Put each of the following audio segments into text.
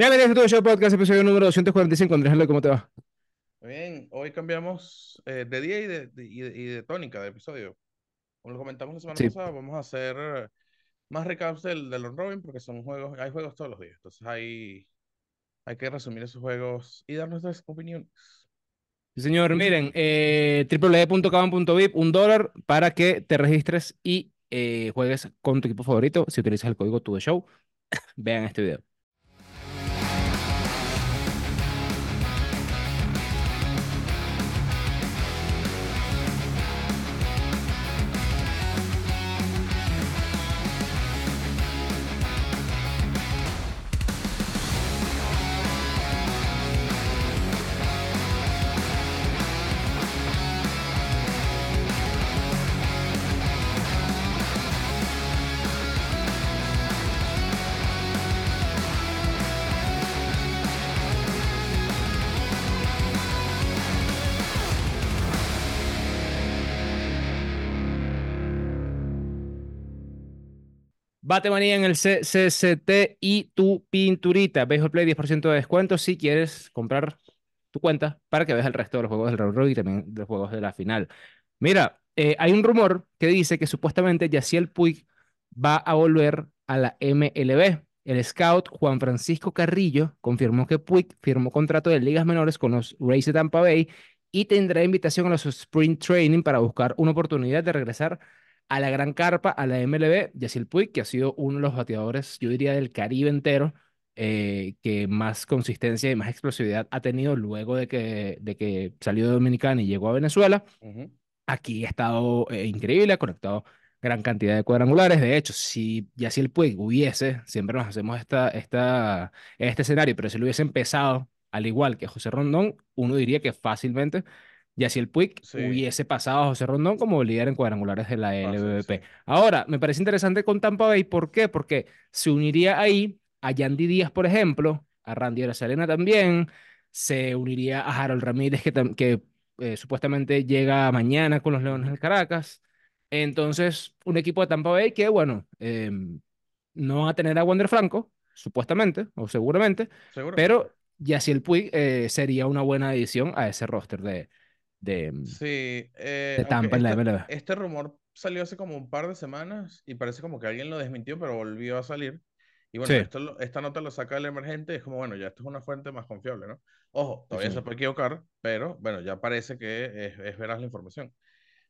Bienvenidos a todo show podcast, episodio número 245. Andrés, Hello, ¿cómo te va? Muy Bien, hoy cambiamos eh, de día y de, de- y de- y de tónica de episodio. Como lo comentamos la semana Sí, pasada, vamos a hacer más recaps del, del robin porque son juegos, hay juegos todos los días. Entonces hay, hay que resumir esos juegos y dar nuestras opiniones. sí, señor. Miren, eh, www.caban.vip, un dólar para que te registres y eh, juegues con tu equipo favorito. Si utilizas el código TUDESHOW, vean este video. Batemanía en el CCCT y tu pinturita. Béisbol Play 10% de descuento si quieres comprar tu cuenta para que veas el resto de los juegos del round robin y también de los juegos de la final. Mira, eh, hay un rumor que dice que supuestamente Yaciel Puig va a volver a la MLB. El scout Juan Francisco Carrillo confirmó que Puig firmó contrato de ligas menores con los Rays de Tampa Bay y tendrá invitación a los Sprint Training para buscar una oportunidad de regresar a la gran carpa, a la MLB. Yaciel Puig, que ha sido uno de los bateadores, yo diría, del Caribe entero, eh, que más consistencia y más explosividad ha tenido luego de que, de que salió de Dominicana y llegó a Venezuela. Aquí ha estado eh, increíble, ha conectado gran cantidad de cuadrangulares. De hecho, si Yaciel Puig hubiese, siempre nos hacemos esta, esta, este escenario, pero si lo hubiese empezado al igual que José Rondón, uno diría que fácilmente Yaciel Puig Sí, hubiese pasado a José Rondón como líder en cuadrangulares de la LVP. sí. Ahora, me parece interesante con Tampa Bay. ¿Por qué? Porque se uniría ahí a Yandy Díaz, por ejemplo, a Randy Arozarena también, se uniría a Harold Ramírez, que, eh, supuestamente llega mañana con los Leones del Caracas. Entonces, un equipo de Tampa Bay que, bueno, eh, no va a tener a Wander Franco, supuestamente, o seguramente, ¿Seguro? pero Yaciel Puig eh, sería una buena adición a ese roster de, de, Sí, eh, de Tampa en la este, este rumor salió hace como un par de semanas y parece como que alguien lo desmintió, pero volvió a salir. Y bueno, Sí, esto, esta nota lo saca el emergente y es como, bueno, ya esto es una fuente más confiable, ¿no? Ojo, sí, todavía se señor. puede equivocar, pero bueno, ya parece que es, es veraz la información.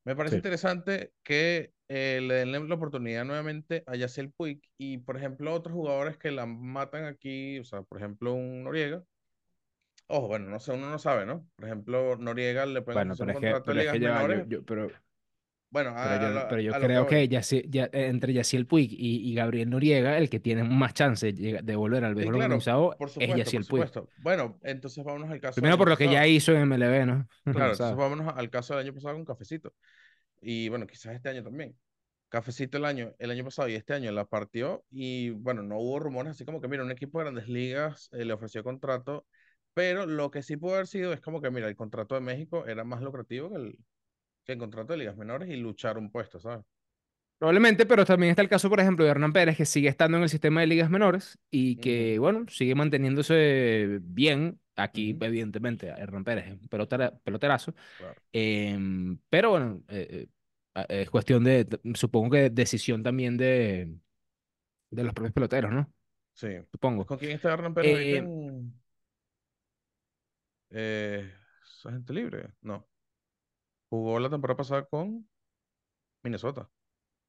Me parece Sí. interesante que eh, le den la oportunidad nuevamente a Yasiel Puig y, por ejemplo, otros jugadores que la matan aquí, o sea, por ejemplo, un Noriega. Ojo, bueno, no sé, uno no sabe, ¿no? Por ejemplo, Noriega le pueden Bueno, pero un es que, pero es que ya yo, yo, pero, Bueno, pero a, a yo, pero yo a creo que. Yaciel- ya, eh, entre Yaciel Puig y, y Gabriel Noriega, el que tiene más chance de, volver al Sí, béisbol claro, organizado es Yaciel Puig. Bueno, entonces vámonos al caso Primero por lo que ya hizo en MLB, ¿no? Claro, entonces vámonos al caso del año pasado con Cafecito. Y bueno, quizás este año también. Cafecito el año, el año pasado y este año la partió y bueno, no hubo rumores así como que, mira, un equipo de grandes ligas eh, le ofreció contrato, pero lo que sí pudo haber sido es como que, mira, el contrato de México era más lucrativo que el, que el contrato de ligas menores y luchar un puesto, ¿sabes? Probablemente, pero también está el caso, por ejemplo, de Hernán Pérez, que sigue estando en el sistema de ligas menores y que, Ujú, bueno, sigue manteniéndose bien. Aquí, ujú, evidentemente, Hernán Pérez es un pelotera- peloterazo. claro. Em, pero bueno, eh, eh, a- es cuestión de, supongo que decisión también de, de los propios peloteros, ¿no? Sí. Supongo. ¿Con quién está Hernán Pérez Eh, en eh, ¿es agente libre? No. Jugó la temporada pasada con Minnesota,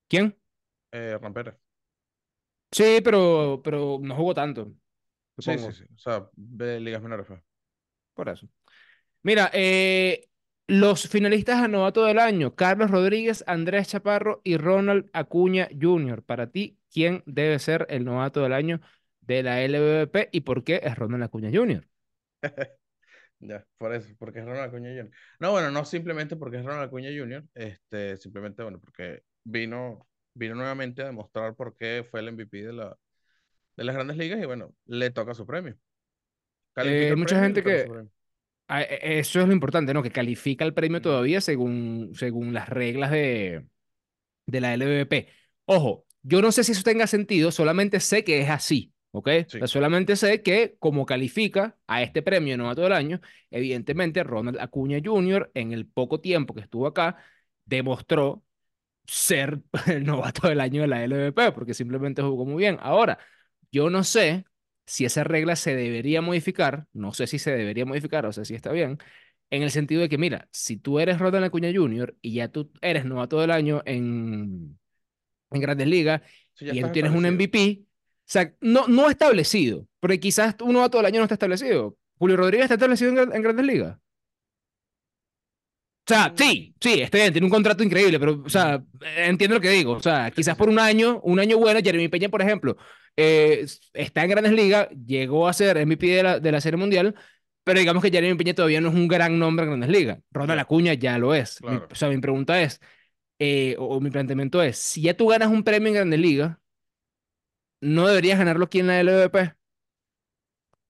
¿quién? eh, Hernán Pérez. Sí, pero, pero no jugó tanto, Sí, sí, sí. O sea, de ligas menores fue. por eso. Mira, eh, los finalistas a novato del año, Carlos Rodríguez, Andrés Chaparro y Ronald Acuña Jr. Para ti, ¿quién debe ser el novato del año de la LVP y por qué es Ronald Acuña Jr.? Ya, por eso, porque es Ronald Acuña Jr. No, bueno, no simplemente porque es Ronald Acuña Jr., este, simplemente, bueno, porque vino, vino nuevamente a demostrar por qué fue el MVP de la, de las grandes ligas y bueno, le toca su premio. Eh, mucha premio gente que, a- e- eso es lo importante, ¿no? Que califica el premio todavía según, según las reglas de, de la LVP. Ojo, yo no sé si eso tenga sentido, solamente sé que es así. ¿Ok? O sea, solamente sé que como califica a este premio novato del año, evidentemente Ronald Acuña Jr. en el poco tiempo que estuvo acá demostró ser el novato del año de la LVP, porque simplemente jugó muy bien. Ahora, yo no sé si esa regla se debería modificar, no sé si se debería modificar, o sea, si está bien, en el sentido de que, mira, si tú eres Ronald Acuña Jr. y ya tú eres novato del año en, en Grandes Ligas y tú tienes un. MVP, sea, no, no establecido, porque quizás un novato del año no está establecido. Julio Rodríguez está establecido en, Gra- en Grandes Ligas. O sea, Mm, sí, sí, está bien, tiene un contrato increíble, pero, o sea, entiendo lo que digo. O sea, Sí, sí, quizás sí. por un año, un año bueno, Jeremy Peña, por ejemplo, eh, está en Grandes Ligas, llegó a ser MVP de la, de la Serie Mundial, pero digamos que Jeremy Peña todavía no es un gran nombre en Grandes Ligas. Ronald Acuña ya lo es. Mi- o sea, mi pregunta es, eh, o, o mi planteamiento es, si ya tú ganas un premio en Grandes Ligas, ¿no deberías ganarlo aquí en la LVP?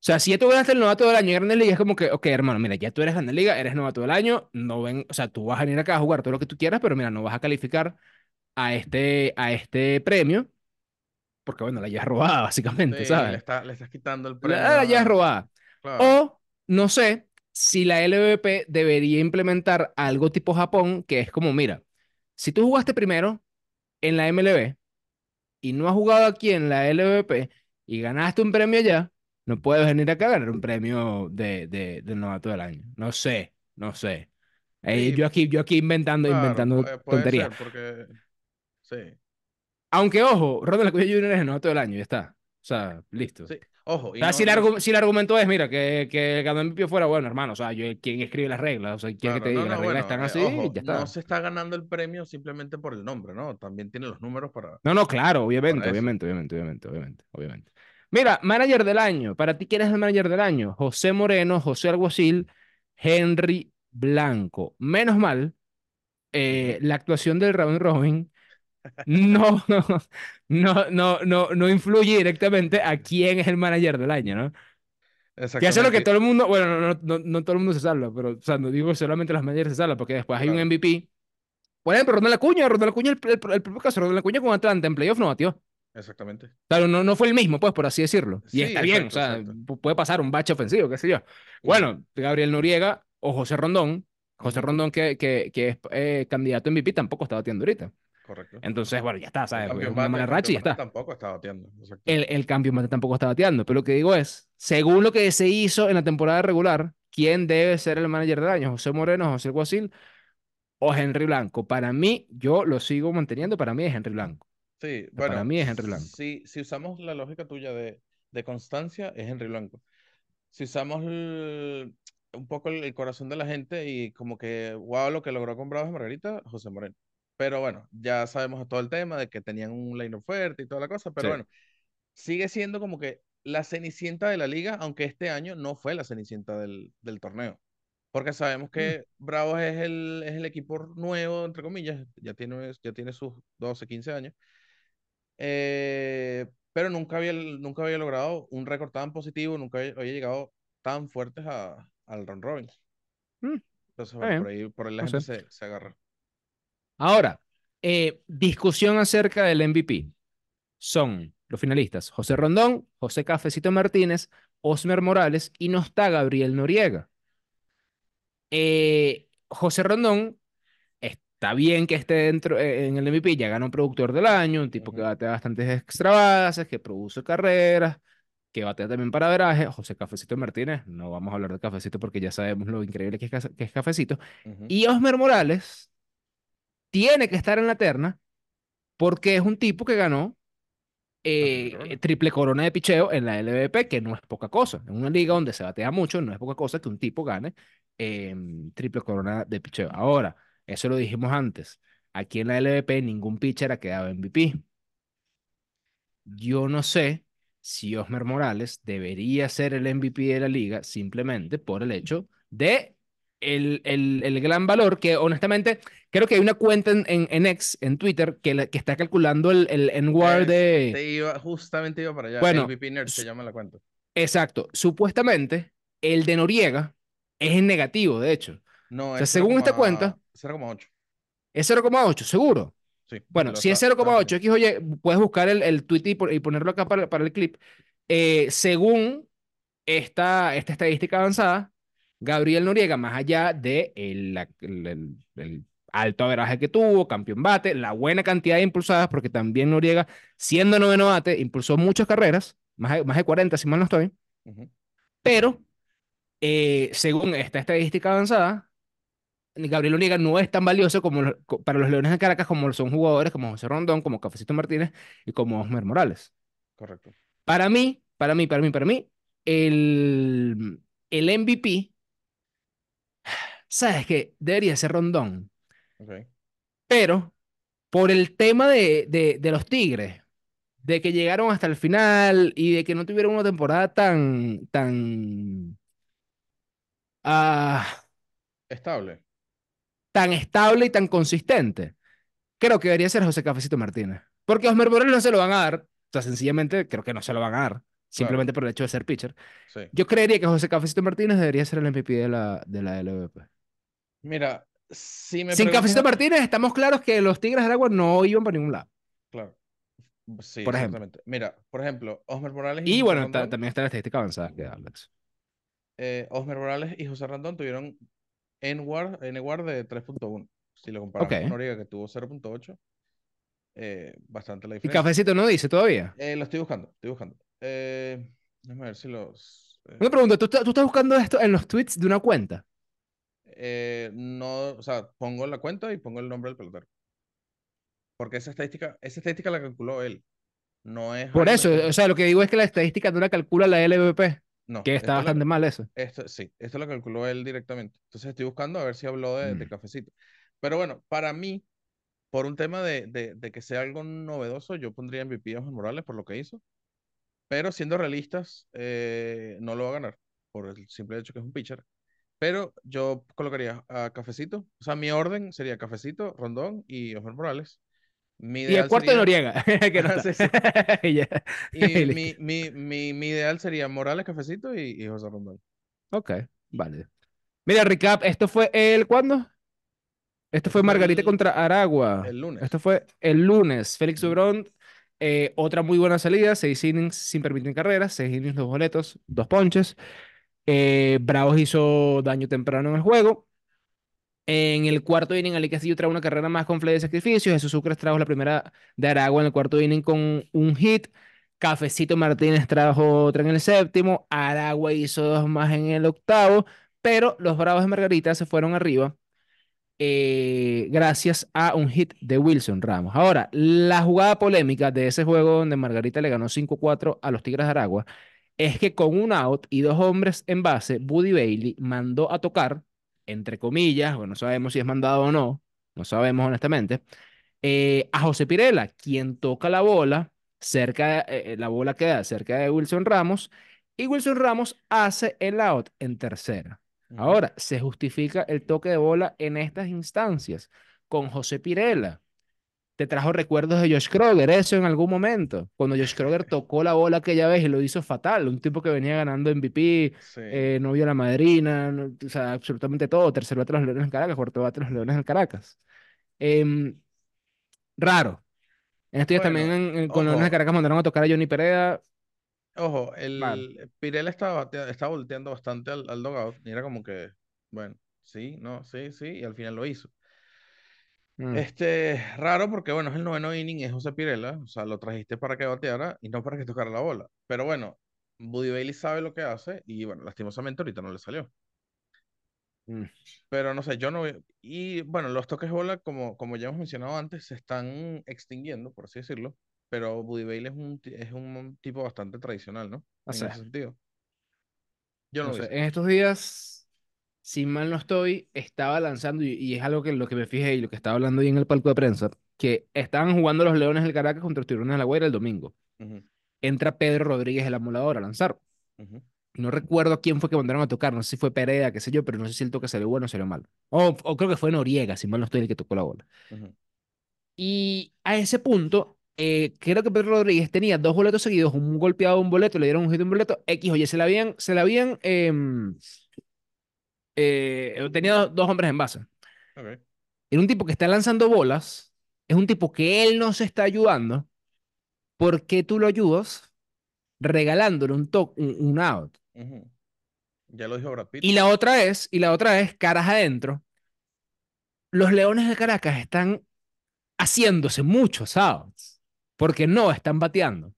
O sea, si ya tú ganaste el novato del año en Grandes Ligas, es como que, ok, hermano, mira, ya tú eres Grandes Ligas, eres novato del año, no ven, o sea, tú vas a venir acá a jugar todo lo que tú quieras, pero mira, no vas a calificar a este, a este premio, porque bueno, la llevas robada, Sí, básicamente, le, ¿sabes? está, le estás quitando el premio la llevas a... robada. Claro. O, no sé, si la LVP debería implementar algo tipo Japón, que es como, mira, si tú jugaste primero en la MLB y no has jugado aquí en la LVP y ganaste un premio allá, no puedes venir acá a ganar un premio de, de, de novato del año. No sé, no sé. Eh, Sí, yo aquí, yo aquí inventando, claro, inventando puede, puede tonterías. ser, porque... Sí, Aunque, ojo, Ronald Acuña Jr. es el novato del año, ya está. O sea, listo. sí. Ojo, O y sea, no, si el, no, si el argumento es, mira, que, que ganó MVP fuera, bueno, hermano, o sea, yo, ¿quién escribe las reglas? O sea, ¿quiere que te claro, no, diga? Las reglas bueno, están eh, así y ojo, ya no se está ganando el premio simplemente por el nombre, ¿no? También tiene los números para, No, no, claro, obviamente, obviamente, obviamente, obviamente, obviamente, obviamente. Mira, manager del año. Para ti, ¿quién es el manager del año? José Moreno, José Alguacil, Henry Blanco. Menos mal, eh, la actuación del Round Robin no, no, no, no, no influye directamente a quién es el manager del año, ¿no? Que es lo que todo el mundo, bueno, no, no, no, todo el mundo se salva, pero, o sea, no digo solamente las managers se salvan, porque después hay un MVP. Por ejemplo, Ronald Acuña, Ronald Acuña, el, el, el propio caso, Ronald Acuña con Atlanta en playoff no batió. exactamente. Claro, no, no fue el mismo, pues, por así decirlo. Y Sí, está bien, o exacto, sea, exacto. pu- puede pasar un bache ofensivo, qué sé yo. Bueno, Gabriel Noriega o José Rondón, José Rondón que, que, que es eh, candidato a MVP, tampoco está batiendo ahorita. Correcto. Entonces, bueno, ya está, El ¿sabes? Es campeón una mala el racha y ya está. tampoco está. Exacto. El, el cambio mate tampoco está bateando. Pero lo que digo es, según lo que se hizo en la temporada regular, ¿quién debe ser el manager del año? ¿José Moreno, José Guasil o Henry Blanco? Para mí, yo lo sigo manteniendo, para mí es Henry Blanco. Sí, O sea, para bueno, mí es Henry Blanco. si, si usamos la lógica tuya de, de constancia, es Henry Blanco. Si usamos el- un poco el, el corazón de la gente y como que, wow, lo que logró con Bravos Margarita, José Moreno. Pero bueno, ya sabemos todo el tema de que tenían un line fuerte y toda la cosa, pero Sí. bueno, sigue siendo como que la cenicienta de la liga, aunque este año no fue la cenicienta del, del torneo. Porque sabemos Mm, que Bravos es el, es el equipo nuevo, entre comillas, ya tiene, ya tiene sus 12 15 años, eh, pero nunca había, nunca había logrado un récord tan positivo, nunca había, había llegado tan fuertes a, al round robin. mm, Entonces, bueno, por ahí, por ahí la no gente se, se agarra. Ahora, eh, discusión acerca del MVP. Son los finalistas José Rondón, José Cafecito Martínez, Osmer Morales y no está Gabriel Noriega. Eh, José Rondón está bien que esté dentro eh, en el MVP, ya ganó productor del año, un tipo que Ujú, batea bastantes extra bases, que produce carreras, que batea también para veraje. José Cafecito Martínez, no vamos a hablar de Cafecito porque ya sabemos lo increíble que es, que es Cafecito. ujú. Y Osmer Morales tiene que estar en la terna porque es un tipo que ganó eh, corona. triple corona de picheo en la LVP, que no es poca cosa. En una liga donde se batea mucho, no es poca cosa que un tipo gane eh, triple corona de picheo. Ahora, eso lo dijimos antes. Aquí en la LVP ningún pitcher ha quedado MVP. Yo no sé si Osmer Morales debería ser el MVP de la liga simplemente por el hecho de el, el, el gran valor que honestamente creo que hay una cuenta en, en, en X, en Twitter, que, la- que está calculando el, el N-WAR Es, de... te iba, justamente iba para allá. Bueno, Nerd se llama la cuenta. exacto. Supuestamente el de Noriega es en negativo, de hecho. O No, sea, es según esta cuenta, 0,8. es 0,8, seguro. Sí, Bueno, si es está, estaba 0,8, pendiente. X, oye, puedes buscar el, el tweet y, y ponerlo acá para, para el clip. Eh, según esta, esta estadística avanzada, Gabriel Noriega, más allá de el, alto averaje que tuvo, campeón bate, la buena cantidad de impulsadas, porque también Noriega, siendo noveno bate, impulsó muchas carreras, más de, más de 40, si mal no estoy, pero eh, según esta estadística avanzada, Gabriel Noriega no es tan valioso como para los Leones de Caracas como son jugadores como José Rondón, como Cafecito Martínez y como Osmer Morales. Correcto. Para mí, para mí, para mí, para mí, el, el MVP, sabes que debería ser Rondón, pero por el tema de, de, de los Tigres, de que llegaron hasta el final y de que no tuvieron una temporada tan, tan, ah, Estable. tan estable y tan consistente, creo que debería ser José Cafecito Martínez. Porque a Osmer Morales no se lo van a dar, o sea, sencillamente creo que no se lo van a dar, Claro. simplemente por el hecho de ser pitcher. Sí. Yo creería que José Cafecito Martínez debería ser el MVP de la, de la LVP. Mira, si me Sin preguntas Cafecito Martínez, estamos claros que los Tigres del Agua no iban para ningún lado, Claro. Sí, por ejemplo. Mira, por ejemplo, Osmer Morales y, Y José bueno, también está la estadística avanzada que eso. eh, Osmer Morales y José Rondón tuvieron N-WAR, N-WAR de 3.1. Si lo comparamos con Noriega, que tuvo 0.8, eh, bastante la Y diferencia. Cafecito no dice todavía. Eh, lo estoy buscando, estoy buscando. Eh, déjame ver si los... eh, Una pregunta, ¿tú, estás- tú estás buscando esto en los tweets de una cuenta? Eh, no, o sea, pongo la cuenta y pongo el nombre del pelotero. Porque esa estadística, esa estadística la calculó él. No es Por eso, que- o sea, lo que digo es que la estadística no la calcula la LVP, no, que está lo- bastante mal eso. Esto, sí, esto lo calculó él directamente. Entonces estoy buscando a ver si habló de, de Mm. cafecito. Pero bueno, para mí, por un tema de, de, de que sea algo novedoso, yo pondría MVP a Osmer Morales por lo que hizo. Pero siendo realistas, eh, no lo va a ganar por el simple hecho que es un pitcher. Pero yo colocaría a Cafecito. O sea, mi orden sería Cafecito, Rondón y Osmer Morales. Mi Y el ideal cuarto de sería... Noriega, que no sí, sí. Y mi, mi, mi, mi ideal sería Morales, Cafecito y, y José Rondón. Ok, vale. Mira, recap, ¿esto fue el cuándo? Esto fue Margarita el, contra Aragua. el lunes. Esto fue el lunes. Félix. Dubrón, eh, otra muy buena salida, seis innings sin permitir carreras, seis innings, dos boletos, dos ponches. Eh, Bravos hizo daño temprano en el juego. En el cuarto inning, Ali Castillo trae una carrera más con fly de sacrificio. Jesús Sucres trajo la primera de Aragua en el cuarto inning con un hit. Cafecito Martínez trajo otra en el séptimo. Aragua hizo dos más en el octavo. Pero los Bravos de Margarita se fueron arriba eh, gracias a un hit de Wilson Ramos. Ahora, la jugada polémica de ese juego donde Margarita le ganó 5-4 a los Tigres de Aragua es que con un out y dos hombres en base, Buddy Bailey mandó a tocar, entre comillas, bueno, no sabemos si es mandado o no, no sabemos honestamente, eh, a José Pirela, quien toca la bola cerca, eh, la bola queda cerca de Wilson Ramos y Wilson Ramos hace el out en tercera. Ahora, se justifica el toque de bola en estas instancias con José Pirela. Te trajo recuerdos de Josh Kroger, eso en algún momento. Cuando Josh Kroger tocó la bola aquella vez y lo hizo fatal. Un tipo que venía ganando MVP, Sí. eh, no vio la madrina, no- o sea, absolutamente todo. Tercer bate los Leones del Caracas, cuarto bate los Leones del Caracas. Em, raro. En estos días también en- en- con los Leones de ojo, Caracas mandaron a tocar a Johnny Pereda. ojo, Mal. el Pirela estaba, volteando bastante al, al dugout y era como que, bueno, sí, no, sí, sí, y al final lo hizo. Mm, Este, raro porque, bueno, es el noveno inning, es José Pirela, o sea, lo trajiste para que bateara y no para que tocara la bola. Pero bueno, Buddy Bailey sabe lo que hace y, bueno, lastimosamente ahorita no le salió. mm. Pero no sé, yo no. Y bueno, los toques bola, como, como ya hemos mencionado antes, se están extinguiendo, por así decirlo. Pero Buddy Bailey es un, es un tipo bastante tradicional, ¿no? No En ese sentido. Yo no no sé. En estos días, si mal no estoy, estaba lanzando, y, y es algo que lo que me fijé y lo que estaba hablando ahí en el palco de prensa, que estaban jugando los Leones del Caracas contra los Tiburones de la Guaira el domingo. Entra Pedro Rodríguez, el amulador, a lanzar. No recuerdo a quién fue que mandaron a tocar, no sé si fue Pereda, qué sé yo, pero no sé si el toque salió bueno o salió mal. O, o creo que fue Noriega, si mal no estoy, el que tocó la bola. Ujú. Y a ese punto, eh, creo que Pedro Rodríguez tenía dos boletos seguidos, un golpeado, un boleto, le dieron un hit un boleto, X, oye, se la habían, se la habían, em, eh, tenía dos, hombres en base. Era un tipo que está lanzando bolas, es un tipo que él no se está ayudando. ¿Por qué tú lo ayudas? regalándole un, to- un, un out. Ya lo dijo Brad Pitt. Y la otra es, y la otra es, caras adentro, los Leones de Caracas están haciéndose muchos outs porque no están bateando.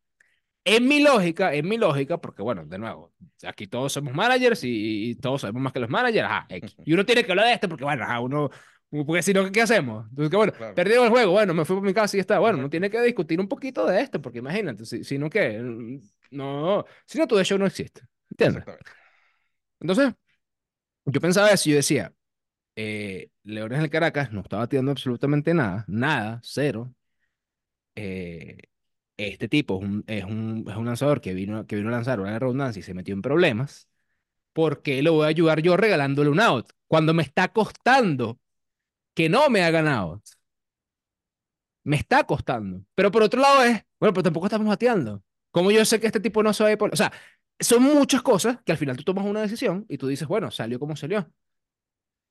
En mi lógica, en mi lógica, porque bueno, de nuevo, aquí todos somos managers y, y todos sabemos más que los managers, ajá, X. Y uno tiene que hablar de esto porque bueno, ajá, uno, porque si no, ¿qué hacemos? Entonces, que bueno, Claro. el juego, bueno, me fui por mi casa y está. Bueno, uno tiene que discutir un poquito de esto, porque imagínate, si, si no, ¿qué? No, si no, tu show no existe. ¿Entiendes? Entonces, yo pensaba eso y yo decía, eh, Leones del Caracas no está batiendo absolutamente nada, nada, cero. Eh, este tipo es un, es un, es un lanzador que vino, que vino a lanzar una redundancia y se metió en problemas. ¿Por qué lo voy a ayudar yo regalándole un out? Cuando me está costando que no me hagan out. Me está costando. Pero por otro lado es, bueno, pero tampoco estamos bateando. ¿Cómo yo sé que este tipo no se va a por... O sea, son muchas cosas que al final tú tomas una decisión y tú dices, bueno, salió como salió.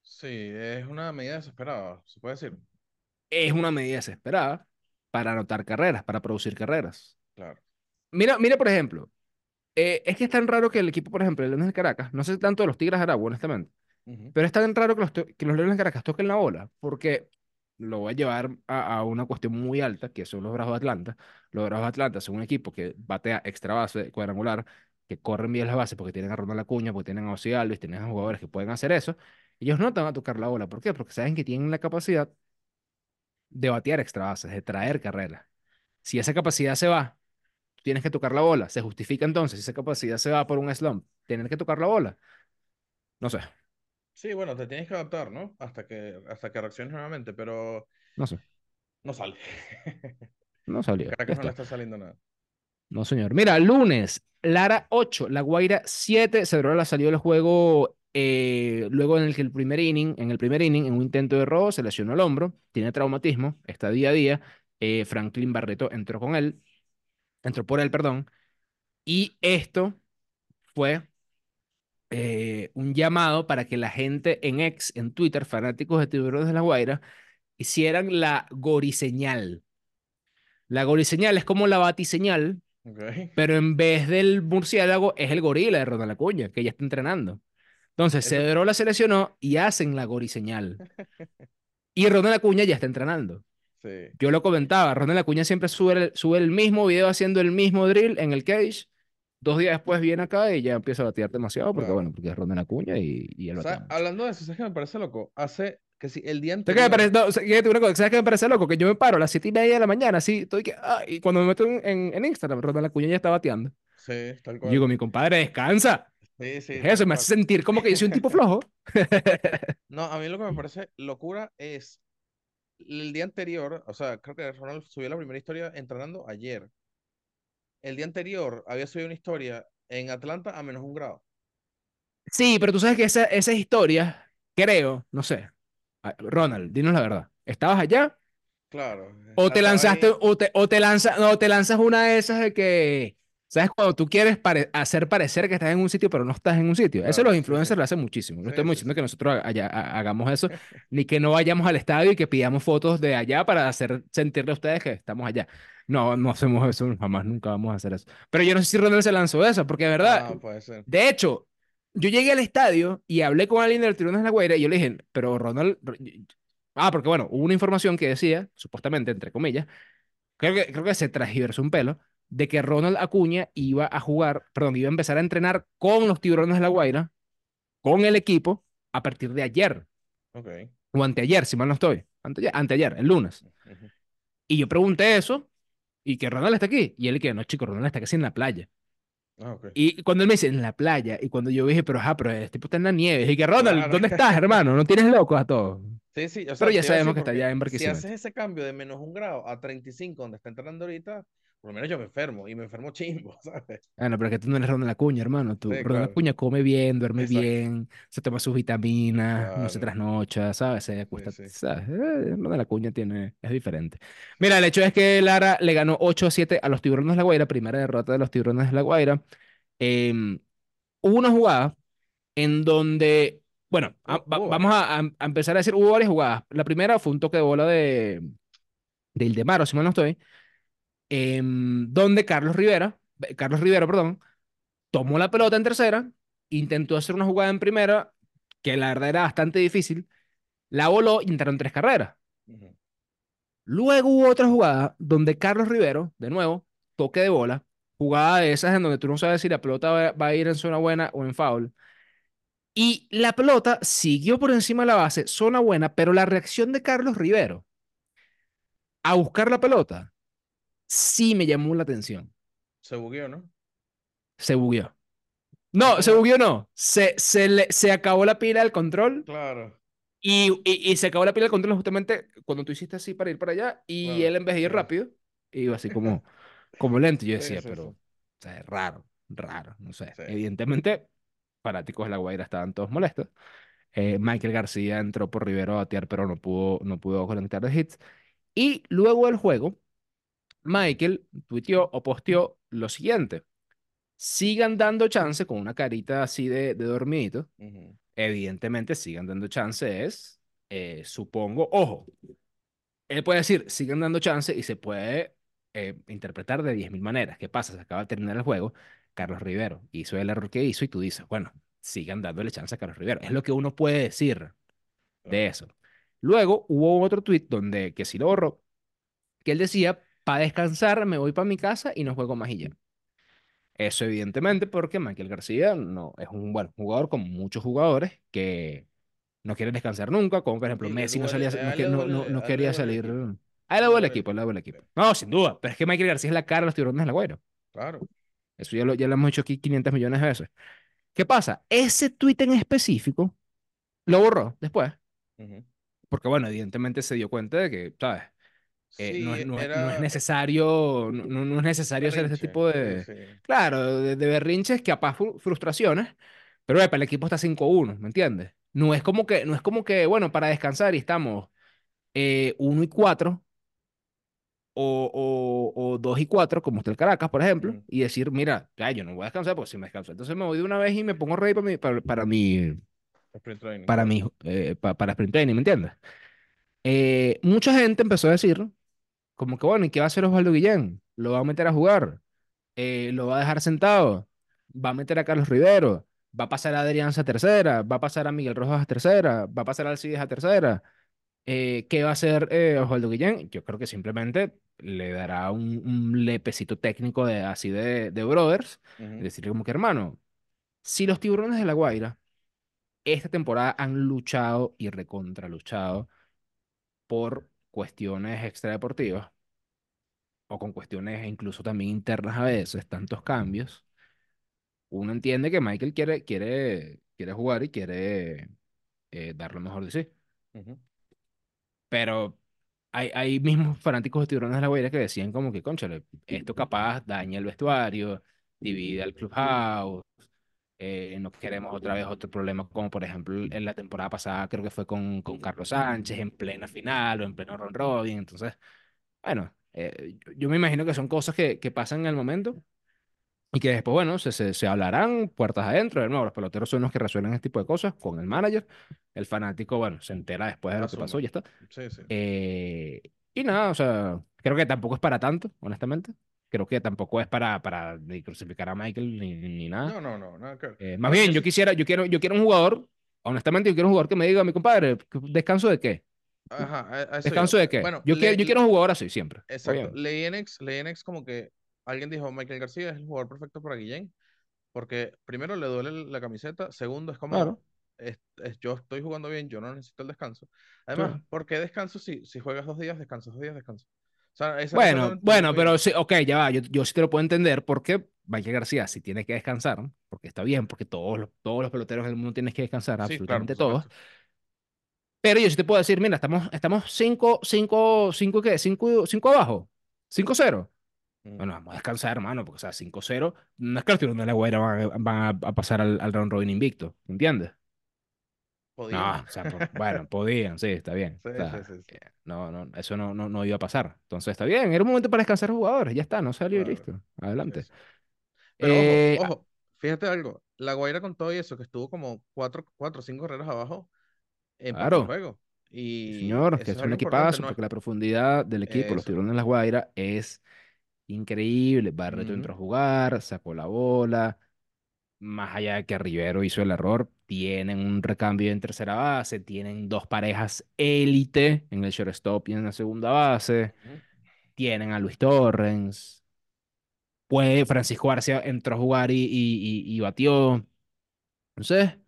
Sí, es una medida desesperada, se puede decir. Es una medida desesperada para anotar carreras, para producir carreras. Claro. Mira, mira, por ejemplo, eh, es que es tan raro que el equipo, por ejemplo, el Leones de Caracas, no sé tanto de los Tigres de Aragua, honestamente, Ujú. pero es tan raro que los, que los Leones de Caracas toquen la bola, porque lo voy a llevar a, a una cuestión muy alta, que son los Bravos de Atlanta. Los Bravos de Atlanta son un equipo que batea extra base, cuadrangular, que corren bien las bases porque tienen a Ronald Acuña, porque tienen a Ozzy Alvis, tienen a jugadores que pueden hacer eso. Ellos no te van a tocar la bola. ¿Por qué? Porque saben que tienen la capacidad de batear extra bases, de traer carreras. Si esa capacidad se va, tienes que tocar la bola. Se justifica entonces, si esa capacidad se va por un slump, tener que tocar la bola. No sé, Sí, bueno, te tienes que adaptar, ¿no? Hasta que, hasta que reacciones nuevamente, pero no sé. no sale. No salió. Caracas no le está. está saliendo nada. No, señor. Mira, lunes, Lara 8, La Guaira 7. Cedrola salió del juego eh, luego en el primer inning, en el primer inning, en un intento de robo, se lesionó el hombro, tiene traumatismo, está día a día. Eh, Franklin Barreto entró con él, entró por él, perdón. Y esto fue eh, un llamado para que la gente en ex, en Twitter, fanáticos de Tiburones de La Guaira, hicieran la goriseñal. La goriseñal es como la batiseñal, pero en vez del murciélago es el gorila de Ronald Acuña, que ya está entrenando. Entonces, Eso- Cedrola se lesionó y hacen la goriseñal. Y Ronald Acuña ya está entrenando. Sí. Yo lo comentaba, Ronald Acuña siempre sube el, sube el mismo video haciendo el mismo drill en el cage. Dos días después viene acá y ya empieza a batear demasiado porque, Claro. bueno, porque es Ronald Acuña y, y él O sea, hablando de eso, ¿sabes qué me parece loco? Hace que si el día ¿Sabes qué me anterior. parece, no, ¿sabes qué me parece loco? Que yo me paro a las siete y media de la mañana, así, estoy que, ah, y cuando me meto en, en, en Instagram, Ronald Acuña ya está bateando. Sí, tal cual. digo, mi compadre, descansa. Sí, sí, ¿Qué es tal eso? Me hace sentir como que yo soy un tipo flojo. No, a mí lo que me parece locura es el día anterior, o sea, creo que Ronald subió la primera historia entrenando ayer. El día anterior había subido una historia en Atlanta a menos un grado. Sí, pero tú sabes que esa, esa historia, creo, no sé. Ronald, dinos la verdad. ¿Estabas allá? Claro. ¿O te lanzaste, ahí. o te, o te lanzas, no, te lanzas una de esas de que, ¿sabes? Cuando tú quieres pare- hacer parecer que estás en un sitio, pero no estás en un sitio. Eso Claro, los sí, influencers sí. lo hacen muchísimo. No Sí, estamos sí, diciendo que nosotros allá, ha- hagamos eso, ni que no vayamos al estadio y que pidamos fotos de allá para hacer sentirle a ustedes que estamos allá. No, no hacemos eso, jamás, nunca vamos a hacer eso. Pero yo no sé si Ronald se lanzó eso, porque de verdad, Ah, puede ser. de hecho, yo llegué al estadio y hablé con alguien del Tiburones de la Guaira y yo le dije, pero Ronald... Ah, porque bueno, hubo una información que decía, supuestamente, entre comillas, creo que, creo que se transgiversó un pelo, de que Ronald Acuña iba a jugar, perdón, iba a empezar a entrenar con los Tiburones de la Guaira, con el equipo, a partir de ayer, Ok. o anteayer, si mal no estoy, anteayer, anteayer el lunes. Ujú. Y yo pregunté eso, y que Ronald está aquí, y él que no, chico, Ronald está casi en la playa. Ah, ok. Y cuando él me dice, en la playa, y cuando yo dije, pero ajá, pero este tipo está en la nieve, y que Ronald, Claro. ¿dónde estás, hermano? ¿No tienes locos a todos? Sí, sí, o sea, Pero ya sabemos que está ya en Si Barquisimeto. haces ese cambio de menos un grado a 35, donde está entrenando ahorita, por lo menos yo me enfermo, y me enfermo chimbo, ¿sabes? Ah, no, pero es que tú no eres Ronald Acuña, hermano. Tú, Sí, Ronald claro. Acuña come bien, duerme Exacto. bien, se toma sus vitaminas, no se Claro. trasnocha, ¿sabes? Se Sí, acuesta, sí. ¿sabes? Eh, Ronald Acuña tiene, es diferente. Mira, el hecho es que Lara le ganó 8 a 7 a los Tiburones de La Guaira, primera derrota de los Tiburones de La Guaira. Em, hubo una jugada en donde, bueno, a- va- hubo vamos a, a- a empezar a decir, hubo varias jugadas. La primera fue un toque de bola de, de Ildemaro, si mal no estoy, em, donde Carlos Rivera Carlos Rivero, perdón, tomó la pelota en tercera, intentó hacer una jugada en primera, que la verdad era bastante difícil, la voló y entraron tres carreras. Luego hubo otra jugada donde Carlos Rivero, de nuevo, toque de bola, jugada de esas en donde tú no sabes si la pelota va, va a ir en zona buena o en foul. Y la pelota siguió por encima de la base, zona buena, pero la reacción de Carlos Rivero a buscar la pelota sí me llamó la atención. Se bugueó, ¿no? Se bugueó. No, se bugueó no. Se, se, le, se acabó la pila del control claro, y, y, y se acabó la pila del control justamente cuando tú hiciste así para ir para allá y claro. él en vez de ir rápido, iba así como, como lento. Yo decía, sí, pero, o sea, es raro, raro, no sé. Sí. Evidentemente, fanáticos de La Guaira estaban todos molestos. Eh, Michael García entró por Rivero a batear, pero no pudo, no pudo conectar de hits. Y luego del juego, Michael tuiteó o posteó lo siguiente. Sigan dando chance con una carita así de, de dormidito. Ujú. Evidentemente, sigan dando chance es, eh, supongo, ojo, él puede decir, sigan dando chance y se puede eh, interpretar de 10.000 maneras. ¿Qué pasa? Se acaba de terminar el juego, Carlos Rivero hizo el error que hizo y tú dices, bueno, sigan dándole chance a Carlos Rivero. Es lo que uno puede decir de eso. Luego hubo otro tweet donde, que sí lo borró, que él decía, para descansar me voy para mi casa y no juego más y ya. Eso evidentemente porque Michael García no es un buen jugador como muchos jugadores que no quieren descansar nunca, como por ejemplo Y Messi no salía, no, no, no, no quería salir. equipo. A él Le le duele el duele el equipo, el equipo. No, sin duda, pero es que Michael García es la cara de los tiburones de la Guaira. Claro. Eso ya lo, ya lo hemos dicho aquí 500 millones de veces. ¿Qué pasa? Ese tweet en específico lo borró después, Ujú. porque bueno, evidentemente se dio cuenta de que, ¿sabes? Eh, no, es, Sí, no, es, no es era necesario, no, no- es necesario hacer berrinche. tipo Sí, de, sí. claro, de, de berrinches, capaz fru- frustraciones, pero epa, el equipo está 5-1, ¿me entiendes? No es como que, no es como que, bueno, para descansar y estamos eh, 1 y 4 o, o, o 2 y 4, como está el Caracas, por ejemplo, Ujú. y decir, mira, ya, yo no voy a descansar, porque si me descanso, entonces me voy de una vez y me pongo ready para mi, para, para mi, Sprint training, para mi, eh, pa- para sprint training, ¿me entiendes? Eh, mucha gente empezó a decir, como que, bueno, ¿y qué va a hacer Osvaldo Guillén? ¿Lo va a meter a jugar? Eh, ¿lo va a dejar sentado? ¿Va a meter a Carlos Rivero? ¿Va a pasar a Adrián a tercera? ¿Va a pasar a Miguel Rojas a tercera? ¿Va a pasar a Alcides a tercera? Eh, ¿qué va a hacer eh, Osvaldo Guillén? Yo creo que simplemente le dará un, un lepecito técnico de, así de, de brothers. Ujú. Decirle como que, hermano, si los tiburones de La Guaira esta temporada han luchado y recontraluchado por cuestiones extradeportivas o con cuestiones incluso también internas a veces, tantos cambios, uno entiende que Michael quiere, quiere, quiere jugar y quiere eh, dar lo mejor de sí. Ujú. Pero hay, hay mismos fanáticos de Tiburones de la Guaira que decían como que, cónchale, esto capaz daña el vestuario, divide al clubhouse, eh, no queremos otra vez otro problema como por ejemplo en la temporada pasada creo que fue con, con Carlos Sánchez en plena final o en pleno round robin. Entonces, bueno, eh, yo, me imagino que son cosas que, que pasan en el momento y que después, bueno, se, se, se hablarán puertas adentro. De nuevo, los peloteros son los que resuelven este tipo de cosas con el manager. El fanático, bueno, se entera después de lo que pasó y ya está. Sí, sí. Eh, y nada, o sea, creo que tampoco es para tanto, honestamente. Creo que tampoco es para, para crucificar a Michael ni, ni nada. No, no, no. Eh, más No, bien, yo sí- quisiera, yo quiero, yo quiero un jugador, honestamente, yo quiero un jugador que me diga, mi compadre, ¿descanso de qué? Ajá, a, a ¿Descanso de qué? Bueno, yo, quiero, yo quiero un jugador así, siempre. Exacto. Leí en X, leí en X como que alguien dijo Michael García es el jugador perfecto para Guillén, porque primero le duele la camiseta, segundo es como, claro. es- es- yo estoy jugando bien, yo no necesito el descanso. Además, ¿por qué descanso si, si juegas dos días, descansas dos días, descanso? O sea, Bueno, bueno, pero sí, ok, ya va, yo, yo sí te lo puedo entender porque Michael García si tiene que descansar, porque está bien, porque todos los, todos los peloteros del mundo tienen que descansar, Sí, claro, absolutamente por todos. Pero yo sí te puedo decir, mira, estamos, estamos cinco, cinco, cinco, ¿qué? Cinco, cinco abajo, 5-0. Mm. Bueno, vamos a descansar, hermano, porque, o sea, 5-0, no es que los tiburones de la Guaira van, a, van a pasar al, al round robin invicto, ¿entiendes? No, Podían. o sea, bueno, podían, sí, está bien. Sí, O sea, sí, sí. eh, no, no, eso no, no, no iba a pasar. Entonces, está bien, era un momento para descansar los jugadores, ya está, no salió y Claro. listo, adelante. Pero ojo, Eh, ojo, fíjate algo. La Guaira con todo y eso, que estuvo como cuatro, cuatro o cinco carreras abajo, el claro, juego. Y señor, que es un equipazo, ¿no? porque la profundidad del equipo, los Eso. tiburones de la Guaira, es increíble. Barreto Ujú, entró a jugar, sacó la bola. Más allá de que Rivero hizo el error, tienen un recambio en tercera base, tienen dos parejas élite en el shortstop y en la segunda base, tienen a Luis Torrens, pues Francisco García entró a jugar y, y, y, y batió. Entonces,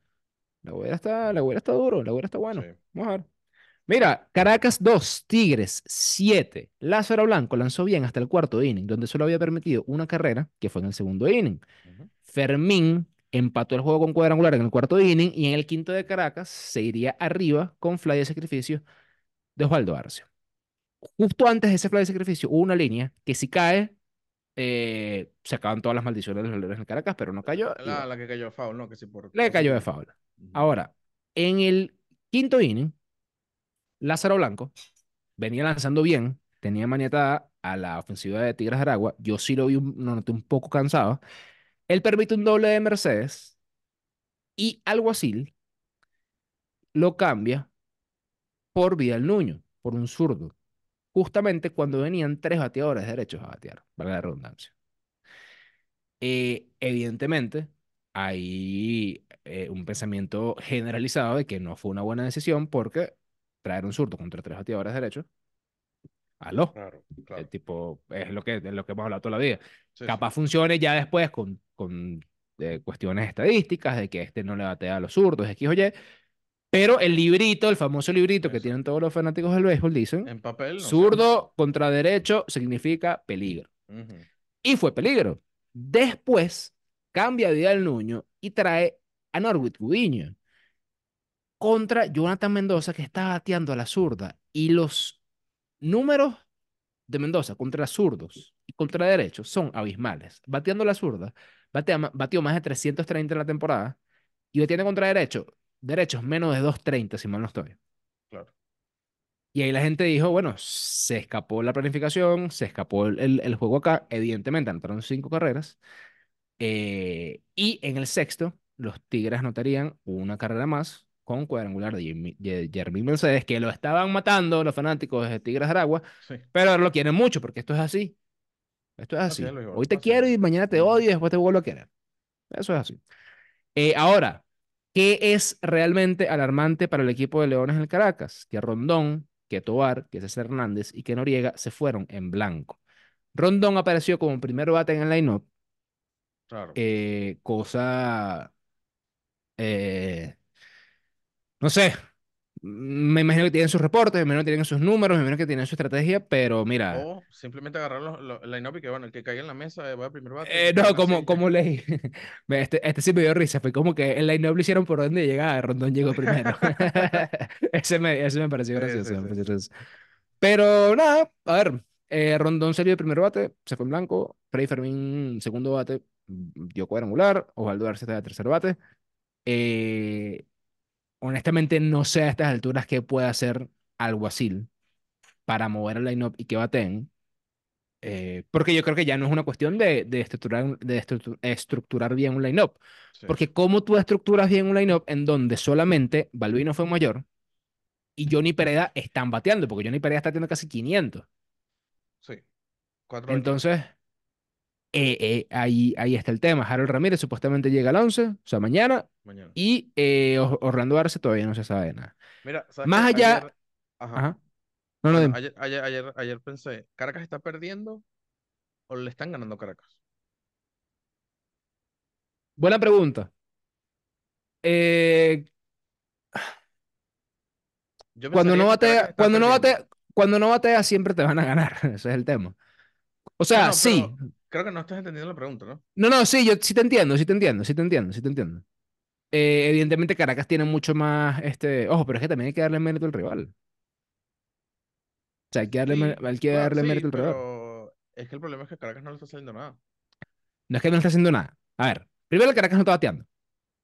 la güera está, la güera está duro, la güera está Sí. bueno. Vamos a ver. Mira, Caracas 2, Tigres 7. Lázaro Blanco lanzó bien hasta el cuarto inning, donde solo había permitido una carrera, que fue en el segundo inning. Fermín empató el juego con cuadrangular en el cuarto inning y en el quinto de Caracas se iría arriba con fly de sacrificio de Osvaldo Arce. Justo antes de ese fly de sacrificio hubo una línea que si cae, eh, se acaban todas las maldiciones de los Leones de Caracas, pero no cayó La, la que cayó foul, ¿no? Que sí, por le casi cayó de foul. Ahora, en el quinto inning, Lázaro Blanco venía lanzando bien, tenía maniatada a la ofensiva de Tigres de Aragua. Yo sí lo vi, noté un poco cansado. Él permite un doble de Mercedes y Alguacil lo cambia por Vidal Nuño, por un zurdo, justamente cuando venían tres bateadores derechos a batear, valga la redundancia. Eh, evidentemente, hay eh, un pensamiento generalizado de que no fue una buena decisión porque traer un zurdo contra tres bateadores derechos, aló, Claro, eh, claro. tipo, es lo que, es lo que hemos hablado toda la vida. Sí, sí. Capaz funcione ya después con, con eh, cuestiones estadísticas de que este no le batea a los zurdos, X o Y, pero el librito, el famoso librito que tienen todos los fanáticos del béisbol, dicen, En papel, no zurdo contra derecho significa peligro. Ujú, Y fue peligro. Después cambia Vidal Nuño y trae a Norwood Gudiño contra Jonathan Mendoza que está bateando a la zurda. Y los números de Mendoza contra zurdos y contra derechos son abismales. Bateando la zurda, batea, batió más de 330 en la temporada y bateando contra derecho, derechos menos de 230, si mal no estoy. Claro. Y ahí la gente dijo, bueno, se escapó la planificación, se escapó el, el- el juego acá. Evidentemente, anotaron cinco carreras. eh, y en el sexto, los Tigres anotarían una carrera más con cuadrangular de Jermín Mercedes, que lo estaban matando los fanáticos de Tigres Aragua, Sí. pero ahora lo quieren mucho porque esto es así. Esto es Así. Luis, Hoy te quiero y mañana te odio y después te vuelvo a querer. Eso es así. Eh, ahora, ¿qué es realmente alarmante para el equipo de Leones del Caracas? Que Rondón, que Tobar, que César Hernández y que Noriega se fueron en blanco. Rondón apareció como primer bate en el line-up, Claro. eh, cosa, eh, no sé, me imagino que tienen sus reportes, me imagino que tienen sus números, me imagino que tienen su estrategia, pero mira, O simplemente agarrar los, los- el line-up y que, bueno, el que caiga en la mesa eh, va a primer bate, eh, no, como, como leí, este, este sí me dio risa, fue como que el line-up lo hicieron por orden de llegada, Rondón llegó primero. ese, me, ese me pareció Sí, gracioso, sí, sí. gracioso. Pero nada, a ver, eh, Rondón salió de primer bate, se fue en blanco, Freddy Fermín segundo bate, dio cuadrangular, Osvaldo Arce está de tercer bate. Eh, honestamente no sé a estas alturas qué puede hacer Alguacil para mover el line-up y que baten, eh, porque yo creo que ya no es una cuestión de, de estructurar, de estructu- estructurar bien un line-up, Sí, porque cómo tú estructuras bien un line-up en donde solamente Balbino fue mayor y Johnny Pereda están bateando, porque Johnny Pereda está teniendo casi 500. sí. Cuatro. Entonces, eh, eh, ahí, ahí está el tema. Harold Ramírez supuestamente llega al 11, o sea, mañana, Mañana. y eh, Or- Orlando Arce todavía no se sabe nada. Mira, ¿sabes Más allá... Ayer, ajá. Ajá. No, no, Bueno, ayer, ayer, ayer, ayer pensé, ¿Caracas está perdiendo o le están ganando Caracas? Buena pregunta. Yo cuando no batea, cuando no batea, cuando no batea siempre te van a ganar. Ese es el tema. O No, sea, no, sí. pero creo que no estás entendiendo la pregunta, ¿no? No, no, sí, yo sí te entiendo, sí te entiendo, sí te entiendo, sí te entiendo. Eh, evidentemente Caracas tiene mucho más, este, ojo, pero es que también hay que darle mérito al rival. O sea, hay que darle, mé- Sí, hay que bueno, darle sí, mérito al rival. es que el problema es que Caracas no le está saliendo nada. No es que no está haciendo nada. A ver, primero Caracas no está bateando,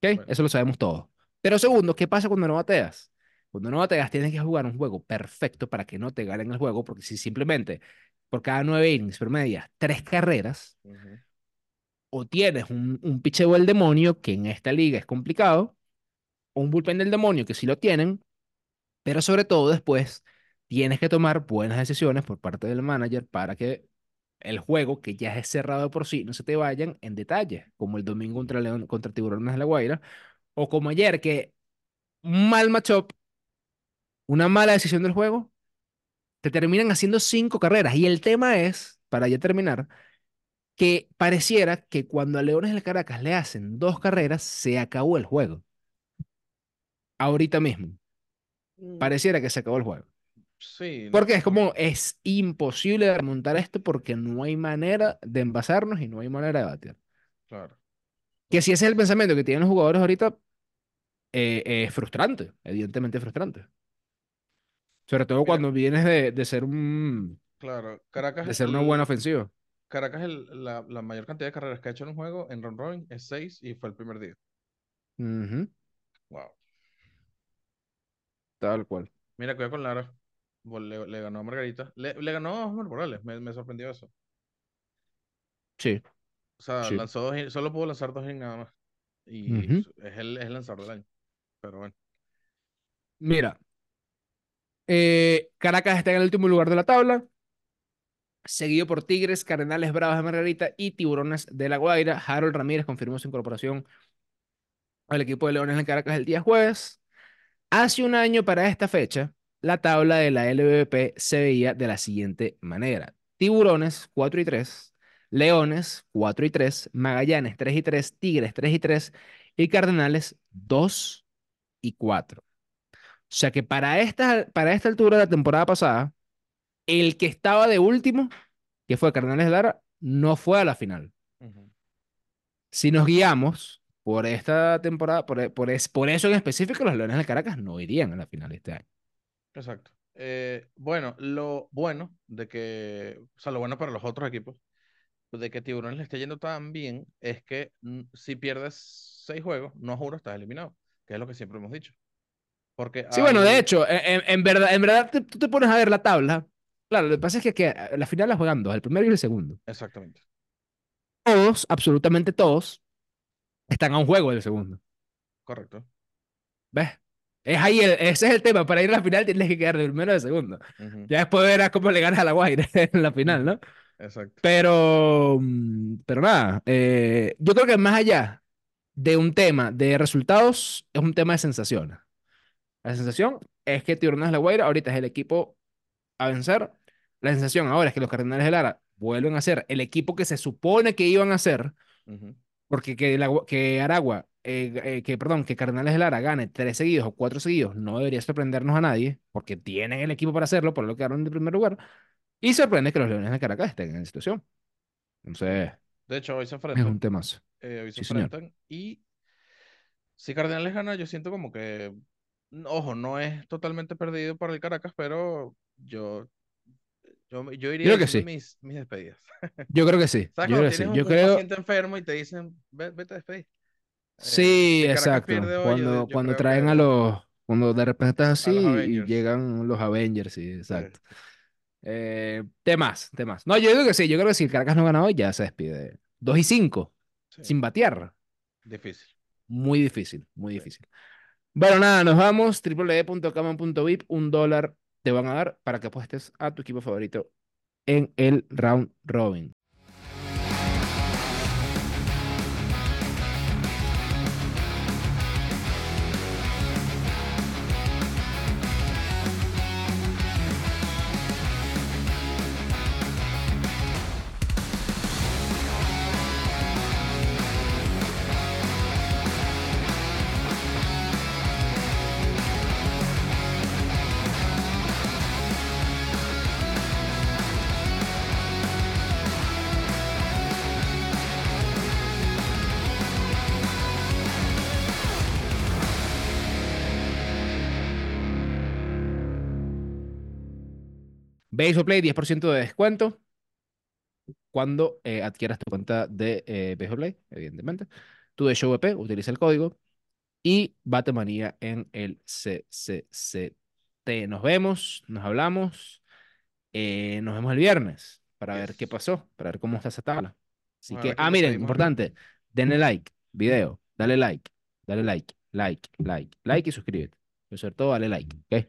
¿ok? Bueno, Eso lo sabemos todos. Pero segundo, ¿qué pasa cuando no bateas? Cuando no bateas tienes que jugar un juego perfecto para que no te ganen el juego, porque si simplemente por cada nueve innings promedias tres carreras, o tienes un, un picheo del demonio, que en esta liga es complicado, o un bullpen del demonio, que sí lo tienen, pero sobre todo después tienes que tomar buenas decisiones por parte del manager para que el juego, que ya es cerrado por sí, no se te vayan en detalles, como el domingo contra León, contra Tiburones de la Guaira, o como ayer, que un mal matchup, una mala decisión del juego, te terminan haciendo cinco carreras. Y el tema es, para ya terminar, que pareciera que cuando a Leones del Caracas le hacen dos carreras, se acabó el juego. Ahorita mismo. Mm, Pareciera que se acabó el juego. Sí, Porque es como, es imposible remontar esto porque no hay manera de envasarnos y no hay manera de batir. claro. Que si ese es el pensamiento que tienen los jugadores ahorita, eh, es frustrante, evidentemente frustrante. Sobre todo Mira, cuando vienes de, de ser un, claro, Caracas, de ser una buena ofensiva. Caracas el- la, la mayor cantidad de carreras que ha hecho en un juego en round robin es 6 y fue el primer día. Ujú, Wow. tal cual. Mira, cuidado con Lara. Le, le ganó a Margarita. Le, le ganó a Osmar Morales. Me, me sorprendió eso. Sí, O sea, sí. lanzó dos, solo pudo lanzar dos innings nada más. Y es el, es el lanzador del año. Pero bueno. Mira, eh, Caracas está en el último lugar de la tabla, seguido por Tigres, Cardenales Bravos de Margarita y Tiburones de La Guaira. Harold Ramírez confirmó su incorporación al equipo de Leones en Caracas el día jueves. Hace un año para esta fecha, la tabla de la LVP se veía de la siguiente manera. Tiburones 4 y 3, Leones 4 y 3, Magallanes 3 y 3, Tigres 3 y 3 y Cardenales 2 y 4. O sea que para esta, para esta altura de la temporada pasada, el que estaba de último, que fue Cardenales de Lara, no fue a la final. Si nos guiamos por esta temporada, por, por, es- por eso en específico, los Leones de Caracas no irían a la final este año. Exacto. Eh, bueno, lo bueno de que, o sea, lo bueno para los otros equipos, de que Tiburones le esté yendo tan bien, es que mm, si pierdes seis juegos, no juro, estás eliminado, que es lo que siempre hemos dicho. Porque Sí, bueno, de hecho, en, verdad, en verdad tú te pones a ver la tabla. Claro, lo que pasa es que, que a la final la juegan dos, el primero y el segundo. exactamente, Todos, absolutamente todos, están a un juego del segundo. correcto. ¿Ves? Es ahí el- ese es el tema. Para ir a la final tienes que quedar de primero de segundo. Ya después verás cómo le ganas a la Guaira en la final, ¿no? Exacto. Pero, mm, pero nada, eh, yo creo que más allá de un tema de resultados, es un tema de sensaciones. La sensación es que Tiburones de La Guaira ahorita es el equipo a vencer. La sensación ahora es que los Cardenales de Lara vuelven a ser el equipo que se supone que iban a ser, Ujú, porque que, la- que Aragua, eh, eh, que perdón, que Cardenales de Lara gane tres seguidos o cuatro seguidos no debería sorprendernos a nadie, porque tienen el equipo para hacerlo, por lo que quedaron de primer lugar. Y sorprende que los Leones de Caracas estén en esa situación. Entonces, De hecho, hoy se es un enfrentan, temazo. eh, hoy se Sí, señor. enfrentan y si Cardenales gana, yo siento como que, ojo, no es totalmente perdido para el Caracas, pero yo, yo, yo Yo iría creo que sí. mis, mis despedidas. Yo creo que sí. ¿Sabes Yo creo que sí. un, Yo creo. paciente enfermo y te dicen, "Ve- vete a despedir? Eh, Sí, Caracas exacto. hoy, yo, Cuando, yo cuando traen a que los. Cuando de repente estás a así y llegan los Avengers, sí, Sí, exacto. Eh, temas, temas. No, yo digo que sí. Yo creo que si el Caracas no gana hoy, ya se despide. 2 y 5, sí, sin batear. difícil. Muy difícil, muy Sí. difícil. Bueno, nada, nos vamos. www.caman.vip, un dólar te van a dar para que apuestes a tu equipo favorito en el round robin. Baseball Play, 10% de descuento cuando eh, adquieras tu cuenta de eh, Baseball Play, evidentemente. Tu de ShowVP, utiliza el código y Batemanía en el CCCT. Nos vemos, nos hablamos, eh, nos vemos el viernes para ver qué pasó, para ver cómo está esa tabla. Así que, ah, miren, importante, denle like, video, dale like, dale like, like, like, like y suscríbete. Pero sobre todo, dale like, ¿ok?